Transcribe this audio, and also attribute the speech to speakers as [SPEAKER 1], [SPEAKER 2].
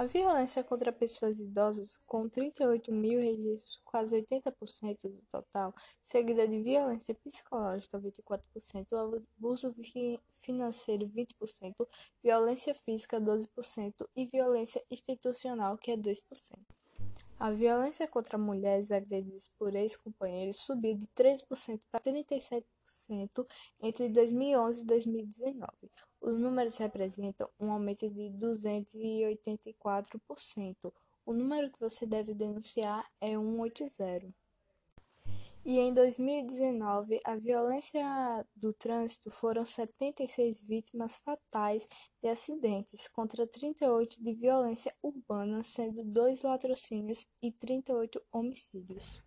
[SPEAKER 1] A violência contra pessoas idosas, com 38 mil registros, quase 80% do total, seguida de violência psicológica, 24%, abuso financeiro, 20%, violência física, 12% e violência institucional, que é 2%. A violência contra mulheres agredidas por ex-companheiros subiu de 13% para 37% entre 2011 e 2019. Os números representam um aumento de 284%. O número que você deve denunciar é 180. E em 2019, a violência do trânsito foram 76 vítimas fatais de acidentes, contra 38 de violência urbana, sendo dois latrocínios e 38 homicídios.